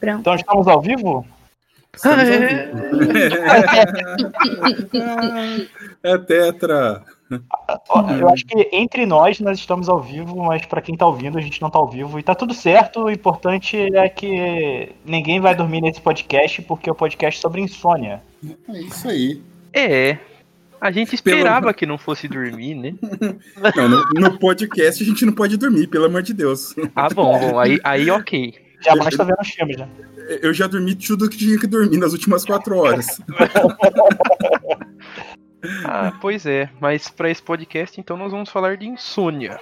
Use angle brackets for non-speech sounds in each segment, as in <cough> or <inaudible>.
Pronto. Então estamos ao vivo? Estamos <laughs> é tetra. Eu acho que entre nós nós estamos ao vivo, mas para quem tá ouvindo a gente não tá ao vivo e tá tudo certo. O importante é que ninguém vai dormir nesse podcast porque é o podcast sobre insônia. É isso aí. É. A gente esperava que não fosse dormir, né? Não, no, no podcast a gente não pode dormir, pelo amor de Deus. Ah, bom, bom. Aí, aí ok. Já basta vendo os filmes, né? Eu já dormi tudo que tinha que dormir nas últimas quatro horas. <laughs> Ah, pois é. Mas para esse podcast, então, nós vamos falar de insônia.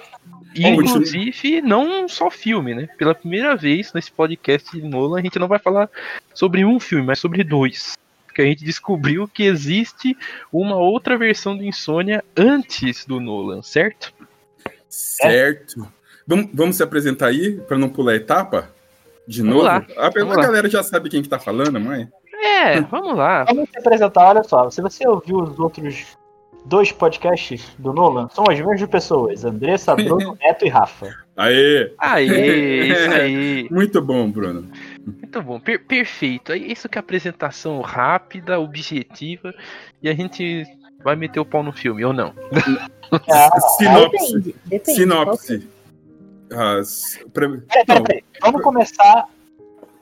E, É, inclusive, não só filme, né? Pela primeira vez nesse podcast de Nolan, a gente não vai falar sobre um filme, mas sobre dois. Porque a gente descobriu que existe uma outra versão do Insônia antes do Nolan, certo? Certo. Vamos, vamos se apresentar aí, para não pular a etapa? De Vamos novo? lá, A, a vamos lá. galera já sabe quem que tá falando, mãe. É, <laughs> vamos lá. Vamos se apresentar, olha só. Se você ouviu os outros dois podcasts do Nolan, são as mesmas pessoas: Andressa, <laughs> Bruno, Neto e Rafa. Aê! Aê, <laughs> isso aí. Muito bom, Bruno. Muito bom, per- perfeito. É isso que é apresentação rápida, objetiva, e a gente vai meter o pau no filme, ou não? Ah, Sinopse. Depende, depende. Sinopse. As- pre- Peraí, peraí, Não, peraí. Vamos começar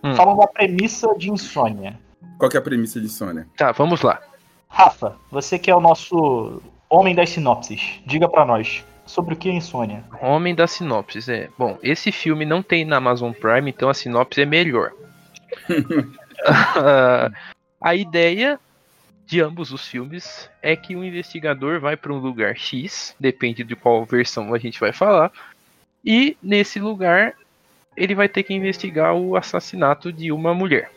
Hum. falando da premissa de insônia. Qual que é a premissa de Sônia? Tá, vamos lá. Rafa, você que é o nosso homem das sinopses, diga pra nós sobre o que é insônia. Homem da sinopse, é. Bom, esse filme não tem na Amazon Prime, então a sinopse é melhor. <laughs> <laughs> A ideia de ambos os filmes é que um investigador vai para um lugar X, depende de qual versão a gente vai falar, e nesse lugar ele vai ter que investigar o assassinato de uma mulher.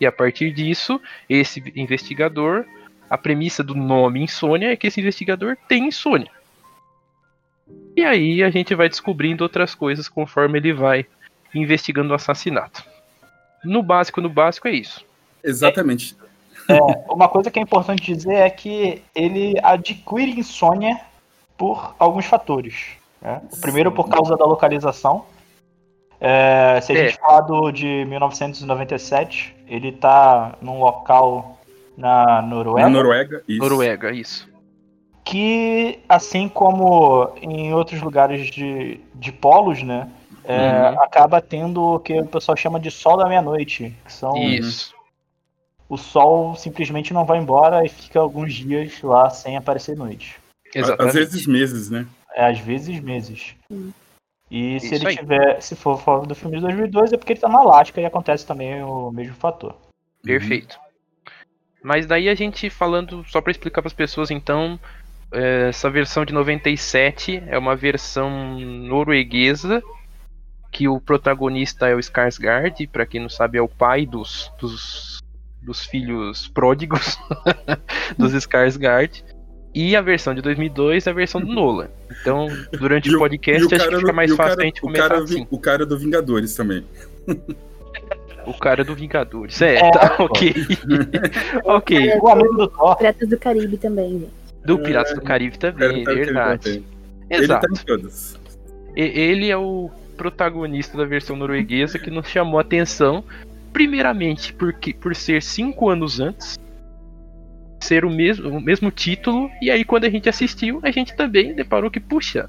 E a partir disso, esse investigador, a premissa do nome Insônia é que esse investigador tem insônia. E aí a gente vai descobrindo outras coisas conforme ele vai investigando o assassinato. No básico, no básico é isso. Exatamente. Uma coisa que é importante dizer é que ele adquire insônia por alguns fatores. Né? O primeiro por causa da localização. É, se a É. gente falar do de 1997, ele tá num local na Noruega. Na Noruega, isso. Noruega, isso. que, assim como em outros lugares de, de polos, né, é, Uhum. acaba tendo o que o pessoal chama de sol da meia-noite, que são Isso. o sol simplesmente não vai embora e fica alguns dias lá sem aparecer noite. Exatamente. Às vezes meses, né? É, às vezes meses. E se Isso ele aí. tiver, se for fora do filme de 2002, é porque ele tá na Alasca e acontece também o mesmo fator. Perfeito. Mas daí a gente falando, só para explicar para as pessoas então, é, essa versão de 97 é uma versão norueguesa que o protagonista é o Skarsgård, para quem não sabe é o pai dos, dos, dos filhos pródigos <laughs> dos Skarsgård. E a versão de 2002 é a versão do Nolan. Então, durante o o- podcast, o acho que cara fica do- mais o fácil cara- a gente o começar cara, assim. O cara do Vingadores também. O cara do Vingadores. É, É, tá, pô. ok. <laughs> ok. O amigo do Thor, Piratas do Caribe também, gente. Do Piratas do Caribe Cara, também, tá- verdade. Ele tá Exato. em todas. E- Ele é o protagonista da versão norueguesa que nos chamou a atenção, primeiramente porque por ser cinco anos antes, ser o mesmo, o mesmo título, e aí quando a gente assistiu, a gente também deparou que, puxa,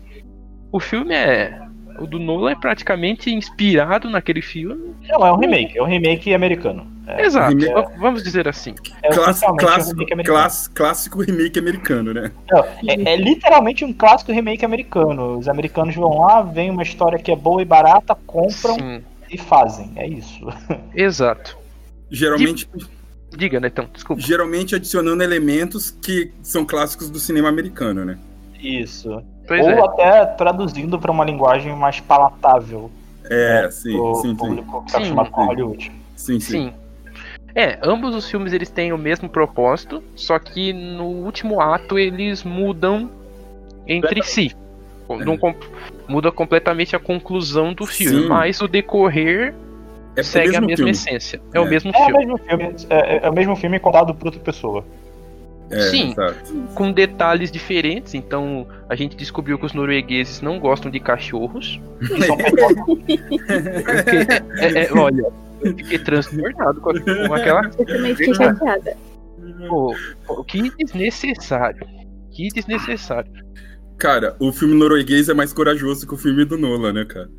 o filme é. O do Nolan é praticamente inspirado naquele filme. não, é um remake, é um remake americano. É, Exato, vamos dizer assim. é Clássico, oficialmente um clássico, remake americano. class- clássico remake americano, né? Não, é, é literalmente um clássico remake americano. Os americanos vão lá, vem uma história que é boa e barata, compram Sim, e fazem. É isso. <laughs> exato. Geralmente, Diga, Netão, desculpa. geralmente adicionando elementos que são clássicos do cinema americano, né? Isso. Pois Ou é. até traduzindo para uma linguagem mais palatável É, sim, pro sim, sim, público que tá Sim, com sim. Hollywood. sim, sim. Sim. É, ambos os filmes eles têm o mesmo propósito, só que no último ato eles mudam entre si. Não com- muda completamente a conclusão do filme, Sim. mas o decorrer É o segue a mesma filme. essência. É, o É. mesmo É o filme, mesmo filme, é, é o mesmo filme contado por outra pessoa. É, Sim. exato. com detalhes diferentes. Então a gente descobriu que os noruegueses não gostam de cachorros. <laughs> Porque, é- é- olha, Eu fiquei transtornado com, aquela. Eu também fiquei chateada. Pô, pô, que desnecessário. Que desnecessário. Cara, o filme norueguês é mais corajoso que o filme do Nolan, né, cara?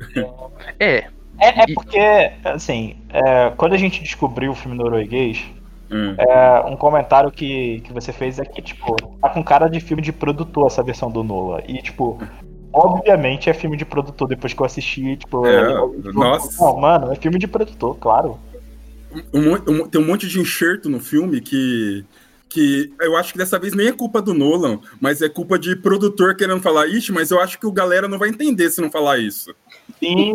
É, É, é porque, assim, é, quando a gente descobriu o filme norueguês, Hum. é, um comentário que, que você fez é que, tipo, tá com cara de filme de produtor essa versão do Nola. E, tipo, obviamente é filme de produtor depois que eu assisti, tipo. É, eu- eu- nossa. Não, mano, é filme de produtor, claro. Um um- tem um monte de enxerto no filme que. Que eu acho que dessa vez nem é culpa do Nolan, mas é culpa de produtor querendo falar, ixi, mas eu acho que o galera não vai entender se não falar isso. Sim,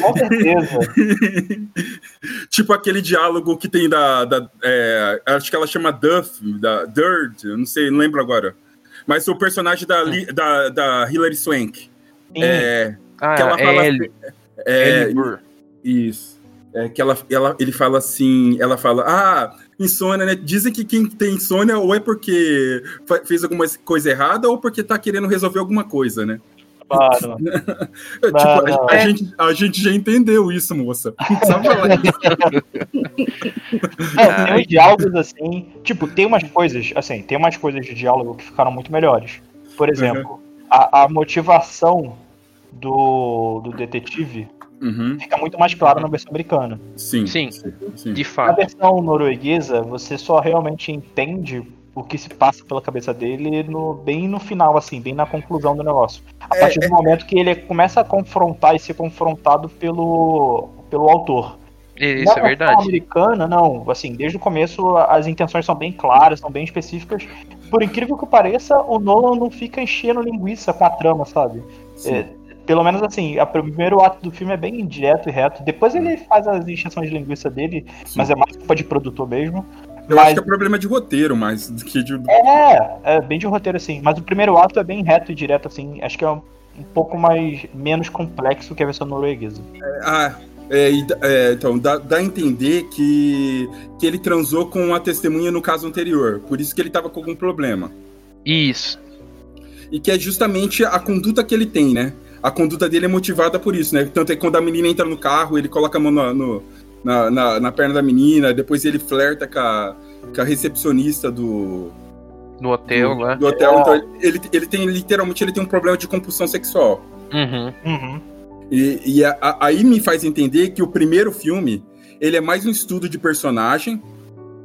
com certeza. <laughs> tipo aquele diálogo que tem da. da- é, acho que ela chama Duff, da Dirt, não sei, não lembro agora. Mas o personagem da, Li- da, da Hilary Swank. É, ah, que ela fala. é Ellie, é. Isso. É que ela, ela, ele fala assim, ela fala, ah, insônia, né? Dizem que quem tem insônia ou é porque fez alguma coisa errada ou porque tá querendo resolver alguma coisa, né? Claro. <laughs> tipo, a, não. a gente, a gente já entendeu isso, moça. <laughs> Isso. Não, tem uns diálogos assim. Tipo, tem umas coisas, assim, tem umas coisas de diálogo que ficaram muito melhores. Por exemplo, a, a motivação do, do detetive Uhum, fica muito mais clara na versão americana. sim. Sim. sim. De Na fato. versão norueguesa, você só realmente entende o que se passa pela cabeça dele no, bem no final, assim, bem na conclusão do negócio. A É, partir do momento que ele começa a confrontar e ser confrontado pelo, pelo autor. Isso Na é verdade. americana, não. Assim, desde o começo as intenções são bem claras, são bem específicas. Por incrível que pareça, o Nolan não fica enchendo linguiça com a trama, sabe? sim. É, pelo menos assim, o primeiro ato do filme é bem direto e reto. Depois ele faz as encheções de linguiça dele, mas é mais culpa de produtor mesmo. Eu mas- acho que é problema de roteiro, mais do que de. É, é bem de roteiro assim. Mas o primeiro ato é bem reto e direto assim. Acho que é um, um pouco mais menos complexo que a versão norueguesa. Ah, é, e dá- é, então, dá, dá a entender que, que ele transou com a testemunha no caso anterior. Por isso que ele tava com algum problema. Isso. E que é justamente a conduta que ele tem, né? A conduta dele é motivada por isso, né? Tanto é que quando a menina entra no carro, ele coloca a mão no- no- na, na, na perna da menina, depois ele flerta com a, com a recepcionista do, No hotel do, lá. do hotel. É. Então ele, ele tem, literalmente, ele tem um problema de compulsão sexual. Uhum. Uhum. E, e a- a- aí me faz entender que o primeiro filme, ele é mais um estudo de personagem,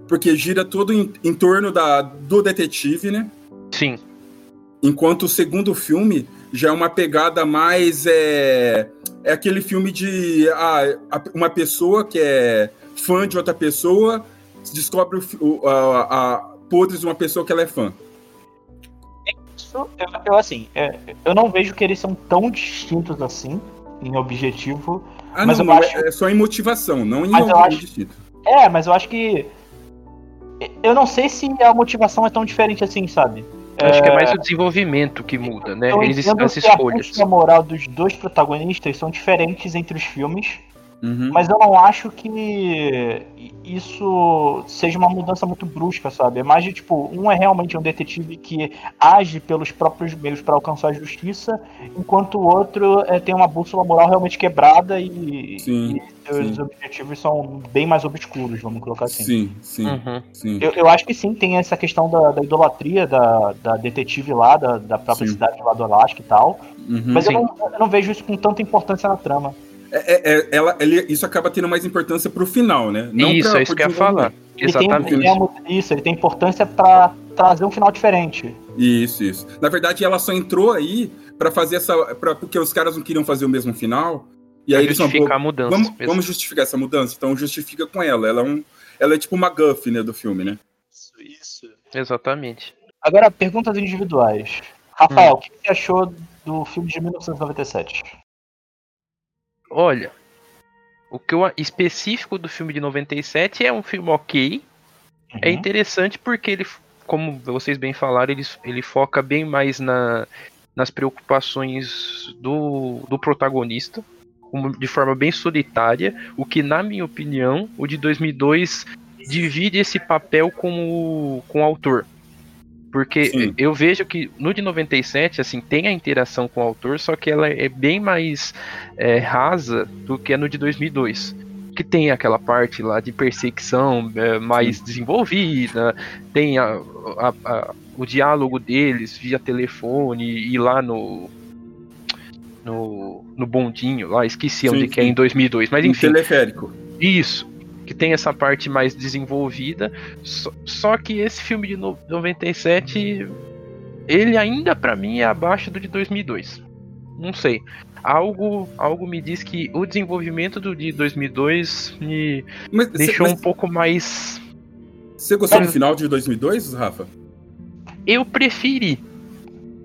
porque gira todo em, em torno da, do detetive, né? Sim. Enquanto o segundo filme já é uma pegada mais. É, é aquele filme de ah, a- uma pessoa que é fã de outra pessoa descobre o, o- a, a podres de uma pessoa que ela é fã. Isso, eu, eu, assim, é, eu não vejo que eles são tão distintos assim, em objetivo. Ah, Mas não, eu acho- é, é só em motivação, não em acho- distinto. É, mas eu acho que. Eu não sei se a motivação é tão diferente assim, sabe? Acho que é mais o desenvolvimento que muda, né? Eu Eles, as a escolhas. busca moral dos dois protagonistas são diferentes entre os filmes, Uhum. mas eu não acho que isso seja uma mudança muito brusca, sabe? É mais de tipo, um é realmente um detetive que age pelos próprios meios para alcançar a justiça, enquanto o outro é, tem uma bússola moral realmente quebrada e, Sim, e seus sim. objetivos são bem mais obscuros, vamos colocar assim. Sim, sim, Uhum. sim. Eu, eu acho que sim, tem essa questão da, da idolatria da, da detetive lá, da, da própria Sim. cidade lá do Alasca e tal. Uhum. Mas eu não, eu não vejo isso com tanta importância na trama. É, é- ela, ele- isso acaba tendo mais importância pro final, né? isso, pra- é isso que eu ia falar. Ele tem, ele a- isso, ele tem importância pra trazer um final diferente. Isso, isso. Na verdade, ela só entrou aí pra fazer essa. Pra, porque os caras não queriam fazer o mesmo final. E aí Pra eles não. justificar a mudança. Vamos, vamos justificar essa mudança? Então justifica com ela. Ela é, um, ela é tipo uma Guff, né, do filme, né? Isso, isso. Exatamente. Agora, perguntas individuais. Rafael, o que você achou do filme de 1997? Olha, o que eu específico do filme de 97 é um filme ok. É Uhum. interessante porque ele, como vocês bem falaram, ele, ele foca bem mais na, nas preocupações do, do protagonista, de forma bem solitária, o que, na minha opinião, o de 2002 divide esse papel com o, com o autor. Porque Sim. eu vejo que no de 97, assim, tem a interação com o autor, só que ela é bem mais é, rasa do que a no de 2002. que tem aquela parte lá de perseguição é, mais Sim. desenvolvida, tem a, a, a, o diálogo deles via telefone e lá no no, no bondinho lá, esqueci sim, onde sim. que é em 2002, mas enfim. Teleférico. Isso, que tem essa parte mais desenvolvida, só, só que esse filme de 97 ele ainda para mim é abaixo do de 2002. Não sei. Algo, algo me diz que o desenvolvimento do de 2002 me mas, deixou mas, um pouco mais. Você gostou do final de 2002, Rafa? Eu preferi.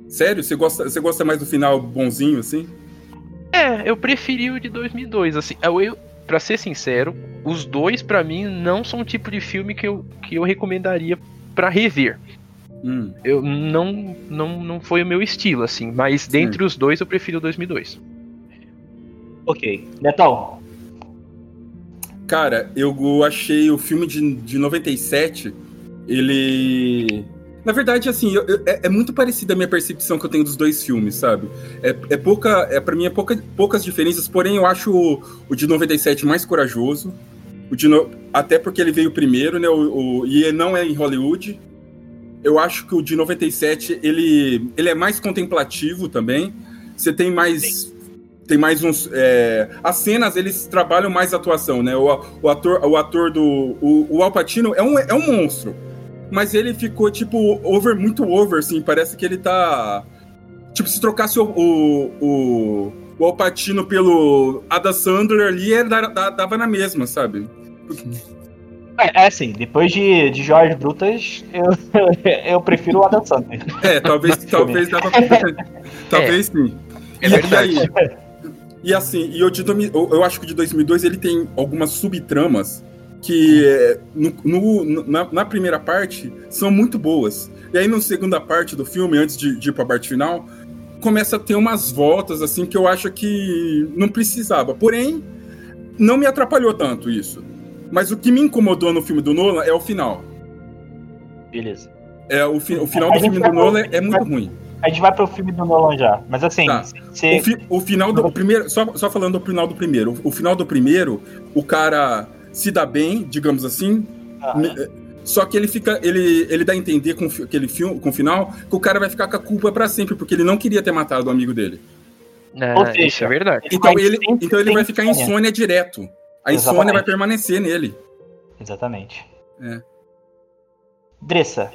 Sério? Você gosta, você gosta mais do final bonzinho assim? É, eu preferi o de 2002. Assim, eu, eu para ser sincero, os dois para mim não são o tipo de filme que eu, que eu recomendaria para rever. Hum. Eu não, não, não foi o meu estilo, assim, mas Sim. dentre os dois eu prefiro o 2002. Ok. Netão? Cara, eu achei o filme de, de 97, ele. Na verdade, assim, eu, eu, é, é, muito parecida a minha percepção que eu tenho dos dois filmes, sabe? É, é pouca. É, pra mim é pouca, poucas diferenças, porém eu acho o, o de 97 mais corajoso. O de no... Até porque ele veio primeiro, né? O, o, e não é em Hollywood eu acho que o de 97 ele, ele é mais contemplativo também. Você tem mais. Tem mais uns. É, as cenas, eles trabalham mais a atuação, né? O, o, ator, o ator do. O, o Alpatino é um, é um monstro. Mas ele ficou, tipo, over, muito over, assim. Parece que ele tá. Tipo, se trocasse o, o, o, o Alpatino pelo Ada Sandler ali, ele dava na mesma, sabe? É, é assim, depois de, de Jorge Brutas, eu, <laughs> eu prefiro o Adam Sandler. É, talvez, <laughs> talvez dava <laughs> Talvez é. sim. É. E, e assim, e eu, de, eu acho que o de 2002 ele tem algumas subtramas que no, no na, na, primeira parte são muito boas. E aí na segunda parte do filme, antes de, de ir pra parte final, começa a ter umas voltas assim que eu acho que não precisava. Porém, não me atrapalhou tanto isso. Mas o que me incomodou no filme do Nolan é o final. Beleza. É, o, fi o final do filme do Nolan é muito ruim. A gente vai pro filme do Nolan já. Mas assim. Tá. O, fi o, final do primeiro. Só, só falando do final do primeiro. O, o, final do primeiro, o cara se dá bem, digamos assim. Ah. Só que ele fica. Ele, ele dá a entender com aquele filme, com o final, que o cara vai ficar com a culpa para sempre, porque ele não queria ter matado o amigo dele. É, Ou seja, isso é verdade. Então ele, então ele vai ficar em insônia direto. A insônia vai permanecer nele. Exatamente. É. Dressa.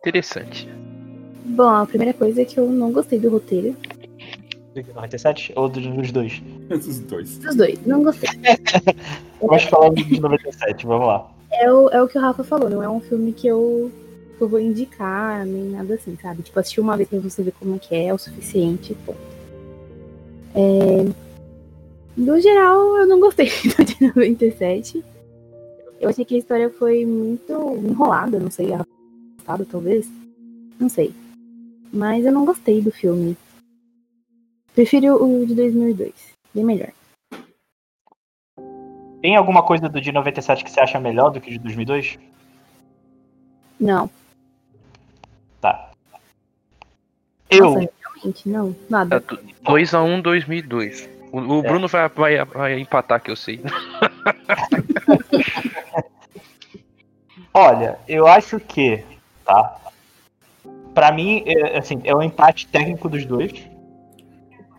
Interessante. Bom, a primeira coisa é que eu não gostei do roteiro. 97 ou dos dois? Dos dois. Dos dois, não gostei. <laughs> Vamos falar de 97, vamos lá. É o, é o que o Rafa falou, não é um filme que eu, que eu vou indicar, nem nada assim, sabe? Tipo, assistir uma vez pra você ver como é que é, é o suficiente, ponto. É, no geral, eu não gostei <laughs> do de 97. Eu achei que a história foi muito enrolada, não sei, arrastada talvez. Não sei. Mas eu não gostei do filme. Prefiro o de 2002. Bem melhor. Tem alguma coisa do de 97 que você acha melhor do que o de 2002? Não. Tá. Eu. Nossa, realmente, não. Nada. 2x1 2002. O, o é. Bruno vai, vai, vai empatar, que eu sei. <laughs> Olha, eu acho que, tá? Pra mim, é, assim, é o um empate técnico dos dois.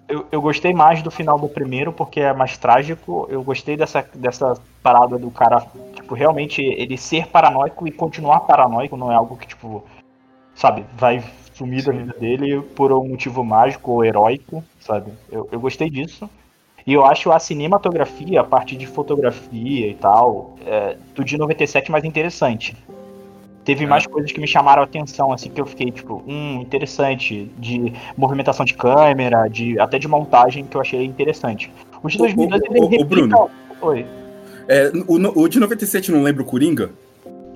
Eu, eu gostei mais do final do primeiro, porque é mais trágico. Eu gostei dessa, dessa parada do cara, tipo, realmente ele ser paranoico e continuar paranoico não é algo que, tipo, sabe, vai sumir da vida dele por um motivo mágico ou heróico, sabe? Eu, eu gostei disso. E eu acho a cinematografia, a parte de fotografia e tal, é, do de 97 mais interessante. Teve é. mais coisas que me chamaram a atenção, assim, que eu fiquei, tipo, hum, interessante. De movimentação de câmera, de até de montagem, que eu achei interessante. O de 2002 o, o, ele o, Bruno. Oi. É, o, o de 97 não lembra o Coringa?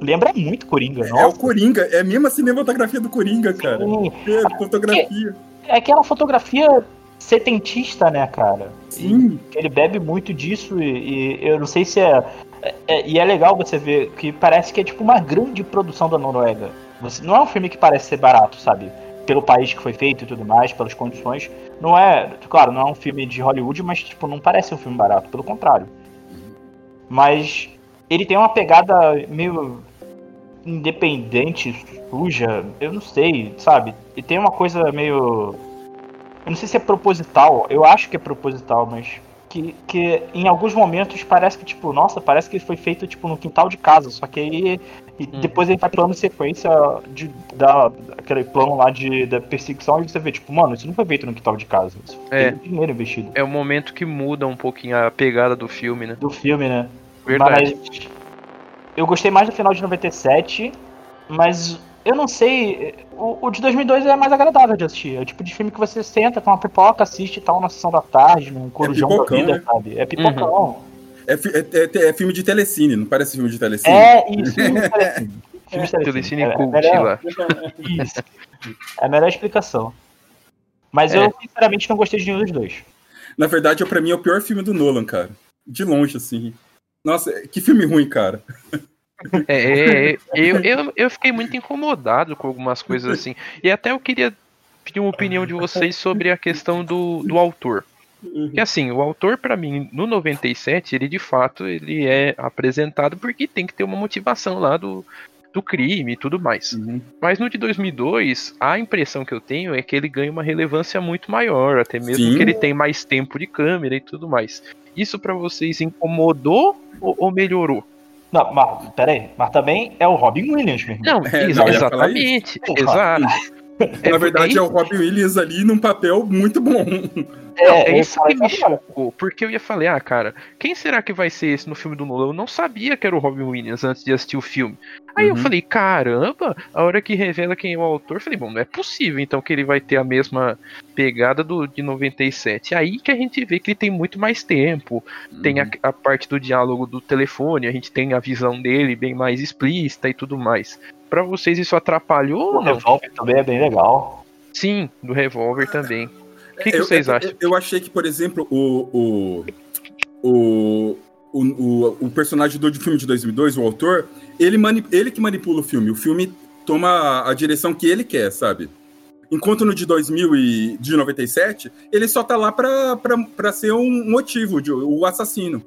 lembra muito Coringa, não? É o Coringa, é a mesma cinematografia do Coringa, cara. Sim. É, fotografia. É, é aquela fotografia setentista, né, cara? Sim. E ele bebe muito disso e, e eu não sei se é, é, E é legal você ver que parece que é tipo uma grande produção da Noruega. Você, não é um filme que parece ser barato, sabe? Pelo país que foi feito e tudo mais, pelas condições. Não é. Claro, não é um filme de Hollywood, mas tipo, não parece um filme barato, pelo contrário. Mas ele tem uma pegada meio independente, suja, eu não sei, sabe? E tem uma coisa meio. Eu não sei se é proposital, eu acho que é proposital, mas. Que, que em alguns momentos parece que, tipo, nossa, parece que foi feito, tipo, no quintal de casa, só que aí e Hum. depois ele vai plano sequência de, da, aquele plano lá de, da perseguição e você vê, tipo, mano, isso não foi feito no quintal de casa. Isso É. tem dinheiro investido. É o momento que muda um pouquinho a pegada do filme, né? Do filme, né? Verdade. Mas eu gostei mais do final de 97, mas eu não sei. O, o de 2002 é mais agradável de assistir. É o tipo de filme que você senta com uma pipoca, assiste e tal na sessão da tarde, num corujão da pipocão, vida, né? sabe? É pipocão. É, fi- é- é- é filme de telecine, não parece filme de telecine? É, isso. filme de telecine. <laughs> Filme de Telecine É- é Cult melhor- lá. Isso. É a melhor explicação. Mas É. eu, sinceramente, não gostei de nenhum dos dois. Na verdade, pra mim é o pior filme do Nolan, cara. De longe, assim. Nossa, que filme ruim, cara. <laughs> É, é, é, eu, eu, eu fiquei muito incomodado com algumas coisas assim. E até eu queria pedir uma opinião de vocês sobre a questão do, do autor. Que assim, o autor, pra mim, no 97, ele de fato ele é apresentado porque tem que ter uma motivação lá do, do crime e tudo mais. Uhum. Mas no de 2002, a impressão que eu tenho é que ele ganha uma relevância muito maior, até mesmo Sim. que ele tem mais tempo de câmera e tudo mais. Isso pra vocês incomodou ou, ou melhorou? Não, mas, pera aí. Mas também é o Robin Williams, meu irmão. Não, É, exa- não, exatamente. Exato. Na verdade, é o Robin Williams ali num papel muito bom. É eu isso que me isso agora. chocou, porque eu ia falar, ah, cara, quem será que vai ser esse no filme do Nolan? Eu não sabia que era o Robin Williams antes de assistir o filme. Aí eu Uhum. falei, caramba, a hora que revela quem é o autor, eu falei, bom, não é possível então que ele vai ter a mesma pegada do de 97. Aí que a gente vê que ele tem muito mais tempo, tem a, a parte do diálogo do telefone, a gente tem a visão dele bem mais explícita e tudo mais. Pra vocês isso atrapalhou O não? Revolver também é bem legal. Sim, do revólver também. O que, que Eu- vocês eu, acham? Eu, achei que, por exemplo, o, o, o, o, o, personagem do filme de 2002, o autor, ele, mani, ele que manipula o filme. O filme toma a, a direção que ele quer, sabe? Enquanto no de 2000 e de 97, ele só tá lá pra, pra, pra ser um motivo, de, o assassino.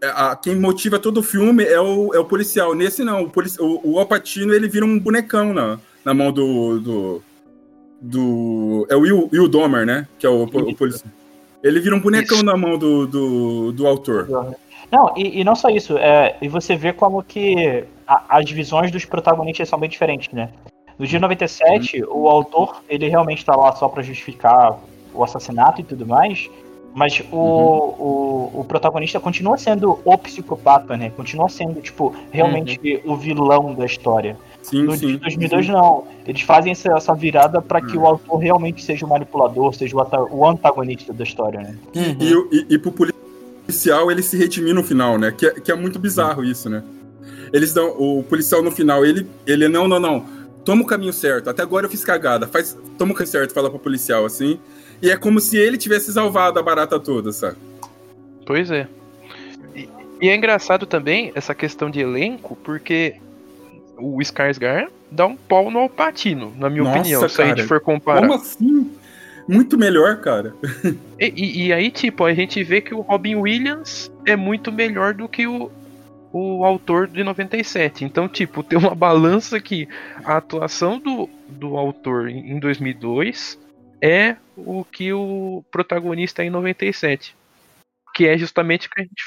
É, a- quem motiva todo o filme é o, é o policial. Nesse não, o, polici, o, o Alpatino ele vira um bonecão na, na mão do, do, do. É o Will, Will Domer, né? Que é o, o policial. Ele vira um bonecão Isso. na mão do, do, do autor. Não, e, e não só isso, é, e você vê como que a- as visões dos protagonistas são bem diferentes, né? No dia 97, o autor, ele realmente tá lá só pra justificar o assassinato e tudo mais, mas o, o, o protagonista continua sendo o psicopata, né? Continua sendo, tipo, realmente o vilão da história. Sim, No sim. de 2002, não. Eles fazem essa, essa virada pra que Hum. o autor realmente seja o manipulador, seja o, antagonista da história, né? E, o- e, e pro policial ele se redimir no final, né? Que é, que é muito bizarro isso, né? Eles dão. O policial no final, ele, ele não, não, não. Toma o caminho certo. Até agora eu fiz cagada. Faz, toma o caminho certo, fala pro policial assim. E é como se ele tivesse salvado a barata toda, sabe? Pois é. E, e é engraçado também essa questão de elenco, porque o Skarsgård dá um pau no Alpatino, na minha Nossa, opinião, se a gente cara. for comparar. Como assim? Muito melhor, cara. E, e- e aí, tipo, a gente vê que o Robin Williams é muito melhor do que o, o autor de 97. Então, tipo, tem uma balança que a atuação do, do autor em em 2002 é o que o protagonista é em 97. Que é justamente o que a gente,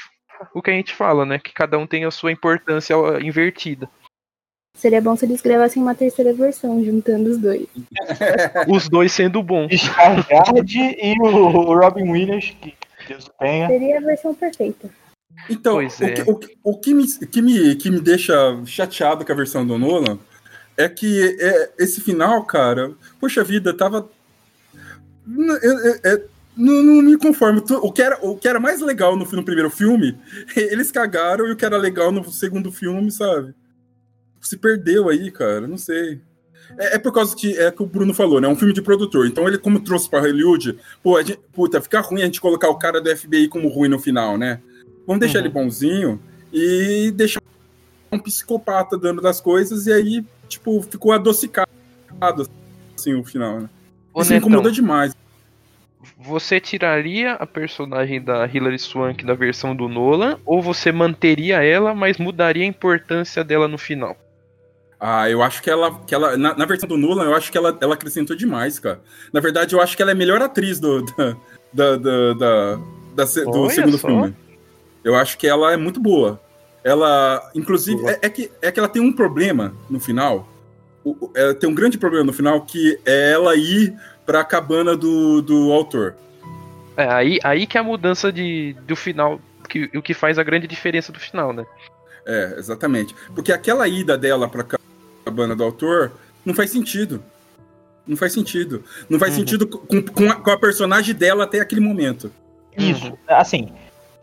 o que a gente fala, né? Que cada um tem a sua importância invertida. Seria bom se eles gravassem uma terceira versão, juntando os dois. <laughs> Os dois sendo bons. Skarsgård e o, Robin Williams, que Deus tenha. Seria a versão perfeita. Então, Pois o, é. que, o, que, o que me, que, me, que me deixa chateado com a versão do Nolan é que é, esse final, cara, poxa vida, tava. É- é- é- não, não me conformo. O que, era, o que era mais legal no, no primeiro filme, <laughs> eles cagaram, e o que era legal no segundo filme, sabe? Se perdeu aí, cara, não sei. É, é por causa que é que o Bruno falou, né? É um filme de produtor. Então ele, como trouxe pra Hollywood, pô, gente, puta, fica ruim a gente colocar o cara do FBI como ruim no final, né? Vamos deixar Uhum. ele bonzinho e deixar um psicopata dando das coisas, e aí, tipo, ficou adocicado assim o final, né? Ô, Isso me Netão, incomoda demais. você tiraria a personagem da Hilary Swank da versão do Nolan ou você manteria ela, mas mudaria a importância dela no final? Ah, eu acho que ela. Que ela na, na versão do Nolan, eu acho que ela, ela acrescentou demais, cara. Na verdade, eu acho que ela é a melhor atriz do, <laughs> da, da, da, da, da do segundo só. filme. Eu acho que ela é muito boa. Ela, inclusive, é, é que, é que ela tem um problema no final. O- o- ela tem um grande problema no final que é ela ir pra cabana do, do autor. É, aí, aí que é a mudança de, do final, que, o que faz a grande diferença do final, né? É, exatamente. Porque aquela ida dela pra cabana do autor não faz sentido. Não faz sentido. Não faz Uhum. sentido com, com, a, com a personagem dela até aquele momento. Isso. Uhum. Assim,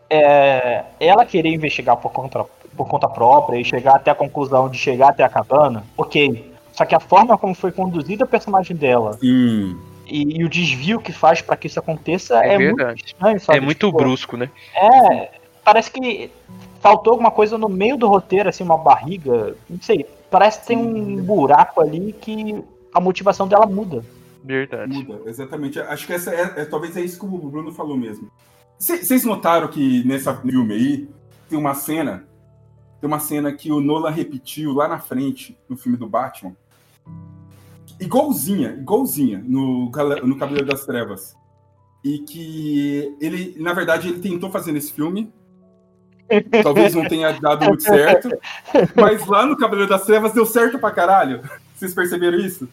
é, ela querer investigar por conta, por conta própria e chegar até a conclusão de chegar até a cabana, ok. Só que a forma como foi conduzida a personagem dela Sim. e, e o desvio que faz pra que isso aconteça É, é, muito estranho, sabe? É muito Tipo, brusco, né? É, parece que faltou alguma coisa no meio do roteiro, assim, uma barriga, não sei. Parece que tem um buraco ali que a motivação dela muda. Verdade. Muda, exatamente. Acho que essa é, é- talvez é isso que o Bruno falou mesmo. Vocês notaram que nessa filme aí tem uma cena, tem uma cena que o Nolan repetiu lá na frente no filme do Batman, igualzinha, igualzinha no no Cavaleiro das Trevas, e que ele, na verdade, ele tentou fazer nesse filme. Talvez não tenha dado muito certo, mas lá no Cavaleiro das Trevas deu certo pra caralho. Vocês perceberam isso?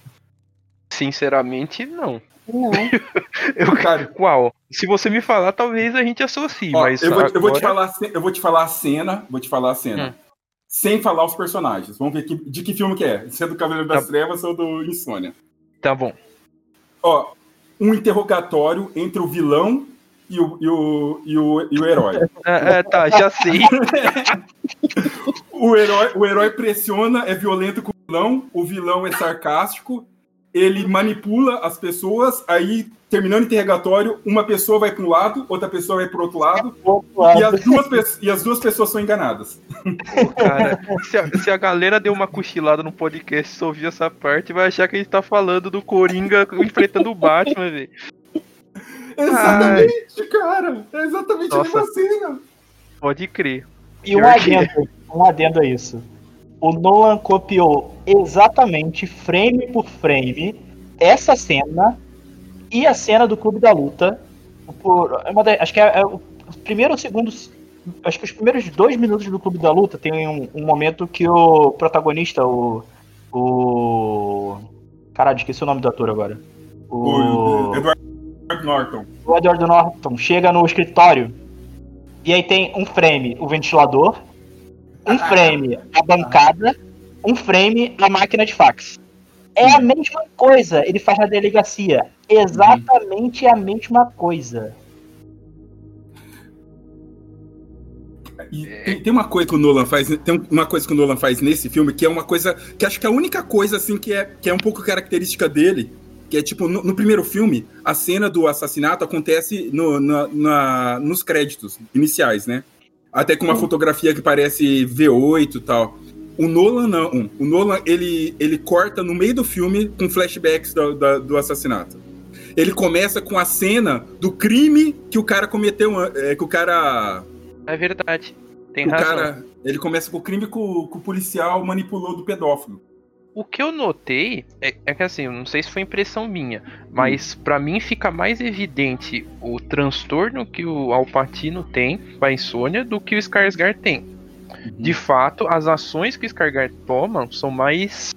Sinceramente, não. Não. <laughs> Eu, Cara, qual? Se você me falar, talvez a gente associe, Ó, mas eu, vou, eu vou te agora- falar, eu vou te falar a cena, vou te falar a cena. Hum. Sem falar os personagens. Vamos ver que- de que filme que é. Se é do Cavaleiro das Tá. Trevas ou do Insônia. Tá bom. Ó, um interrogatório entre o vilão e o, e o, e o, e o herói. Ah, ah, tá, já sei. O herói, o herói pressiona, é violento com o vilão, o vilão é sarcástico, ele manipula as pessoas, aí, terminando o interrogatório, uma pessoa vai para um lado, outra pessoa vai para outro lado, e as, duas, e as duas pessoas são enganadas. Pô, cara, se a, se a galera deu uma cochilada no podcast e só ouvir essa parte, vai achar que a gente tá falando do Coringa enfrentando o Batman, velho. Exatamente, cara. É exatamente a Nossa. mesma cena. Pode crer. E um que- adendo, um adendo a isso. O Nolan copiou exatamente, frame por frame, essa cena e a cena do Clube da Luta. Por, é uma da- acho que é, é o primeiro ou segundo. Acho que os primeiros dois minutos do Clube da Luta tem um, um momento que o protagonista, o. O. Caralho, esqueci o nome do ator agora. O O, Edward Norton. o Edward Norton chega no escritório e aí tem um frame o ventilador, um frame a bancada, um frame a máquina de fax. É a mesma coisa, ele faz na delegacia. Exatamente a mesma coisa. E tem, tem uma coisa que o Nolan faz, tem uma coisa que o Nolan faz nesse filme que é uma coisa que acho que é a única coisa assim que é, que é um pouco característica dele, que é tipo no, no primeiro filme a cena do assassinato acontece no, na- na- nos créditos iniciais, né? Até com uma fotografia que parece V8 e tal. O Nolan não. O Nolan ele, ele corta no meio do filme com flashbacks do, da- do assassinato. Ele começa com a cena do crime que o cara cometeu, é, que o cara É verdade. Tem o razão. cara, ele começa com o crime que o, que o policial manipulou do pedófilo. O que eu notei é, é que assim, eu não sei se foi impressão minha, mas pra mim fica mais evidente o transtorno que o Alpatino tem com a insônia do que o Skarsgård tem. De fato, as ações que o Skarsgård toma são mais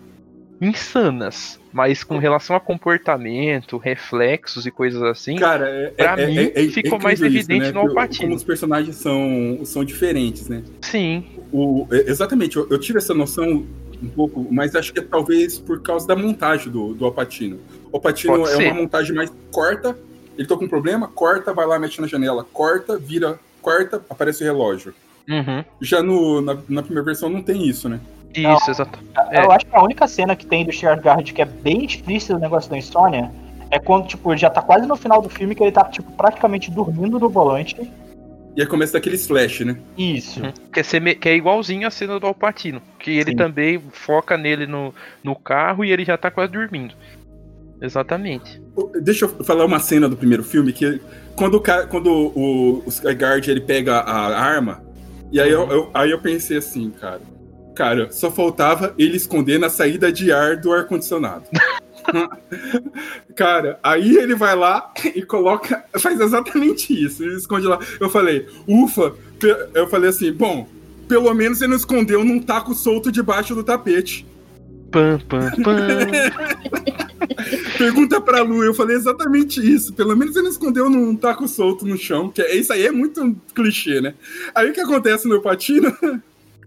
insanas, mas com relação a comportamento, reflexos e coisas assim, Cara, é, Pra é- mim, é- é- ficou é mais incrível isso, evidente né? no Al Que o- Pacino. Como os personagens são, são diferentes, né? sim, O, é- exatamente, eu, eu tive essa noção um pouco, mas acho que é talvez por causa da montagem do, do Alpatino. O Alpatino é uma montagem mais corta, ele tá com um problema, corta, vai lá, mexe na janela, corta, vira, corta, aparece o relógio. uhum, Já no, na, na primeira versão não tem isso, né? isso, exato. É. Eu acho que a única cena que tem do Skarsgård que é bem explícita do negócio da insônia é quando, tipo, ele já tá quase no final do filme que ele tá, tipo, praticamente dormindo no volante. E aí começa daqueles flash, né? Isso. Uhum. Que, é ser que é igualzinho a cena do Alpatino. Que ele Sim. também foca nele no, no carro e ele já tá quase dormindo. Exatamente. Deixa eu falar uma cena do primeiro filme que quando o cara, quando o, o Skyguard ele pega a arma e aí eu, eu, aí eu pensei assim, cara, cara, só faltava ele esconder na saída de ar do ar condicionado. <laughs> <laughs> cara, aí ele vai lá e coloca, faz exatamente isso, ele esconde lá. Eu falei, ufa, eu falei assim, bom, pelo menos ele não escondeu num taco solto debaixo do tapete. Pam, pam, pam. Pergunta pra Lu, eu falei exatamente isso. Pelo menos ele escondeu num taco solto no chão, que é, isso aí é muito clichê, né? Aí o que acontece no Patino?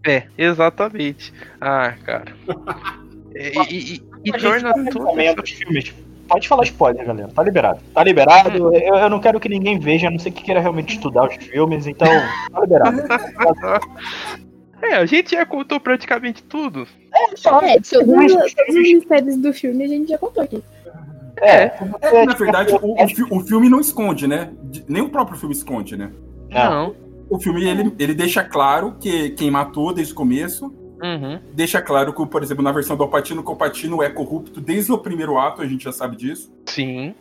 É, exatamente. Ah, cara. <laughs> E, e, e, e torna tudo. Dos filmes. Pode falar spoiler, galera. Tá liberado. Tá liberado. Eu, eu não quero que ninguém veja, a não ser que queira realmente estudar os filmes, então tá liberado. <laughs> É, a gente já contou praticamente tudo. É, só. É, todos, todos os mistérios do filme a gente já contou aqui. É, é na verdade, o, o, o, filme não esconde, né? Nem o próprio filme esconde, né? Não. O filme, ele, ele deixa claro que quem matou desde o começo, uhum. deixa claro que, por exemplo, na versão do Alpatino, o Alpatino é corrupto desde o primeiro ato, a gente já sabe disso. Sim.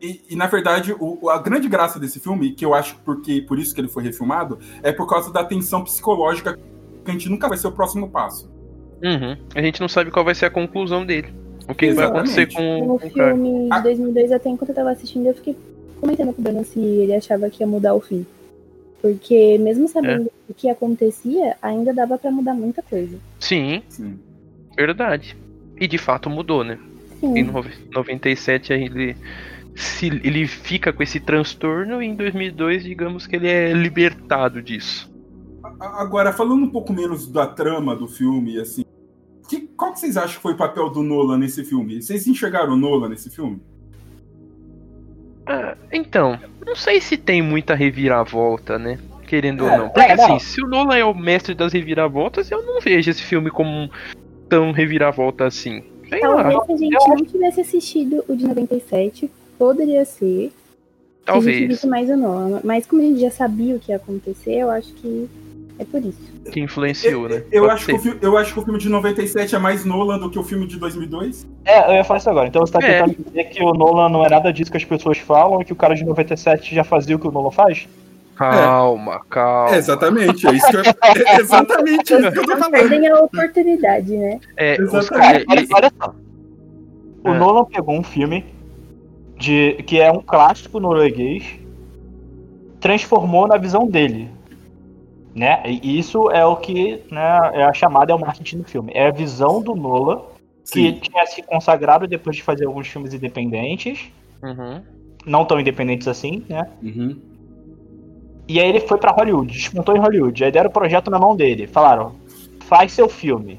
E, e, na verdade, o, a grande graça desse filme, que eu acho porque por isso que ele foi refilmado, é por causa da tensão psicológica que a gente nunca vai ser o próximo passo. Uhum. A gente não sabe qual vai ser a conclusão dele. O que vai acontecer com, no filme de 2002, até enquanto eu tava assistindo, eu fiquei comentando com o Bruno se ele achava que ia mudar o fim. Porque mesmo sabendo é. o que acontecia, ainda dava para mudar muita coisa. Sim, Sim, verdade. E de fato mudou, né? Sim. Em 97 ele se ele fica com esse transtorno e em 2002 digamos que ele é libertado disso. Agora falando um pouco menos da trama do filme, assim, que, qual que vocês acham que foi o papel do Nolan nesse filme? Vocês enxergaram o Nolan nesse filme? Ah, então, não sei se tem muita reviravolta, né? Querendo É, ou não. Porque é, não. assim, se o Nolan é o mestre das reviravoltas, eu não vejo esse filme como um tão reviravolta assim. Sei lá, Talvez se a gente não tivesse assistido o de 97, poderia ser. Se a gente talvez. visse mais o Nolan. Mas como a gente já sabia o que ia acontecer, eu acho que é por isso. Que influenciou, né? Eu Pode acho, que o, eu acho que o filme de 97 é mais Nolan do que o filme de 2002. É, eu ia falar isso agora. Então você tá É. tentando dizer que o Nolan não é nada disso que as pessoas falam e que o cara de 97 já fazia o que o Nolan faz? Calma, calma. É, exatamente, é, isso que eu, é exatamente isso que eu tô falando. Perdem a oportunidade, né? É, caras. Olha, ele- olha só. O É. Nolan pegou um filme de que é um clássico norueguês, transformou na visão dele. Né? E isso é o que né, é a chamada é o marketing do filme. É a visão do Nolan, que tinha se consagrado depois de fazer alguns filmes independentes, Uhum. não tão independentes assim, né? Uhum. E aí ele foi pra Hollywood, despontou em Hollywood. Aí deram o projeto na mão dele. Falaram, faz seu filme.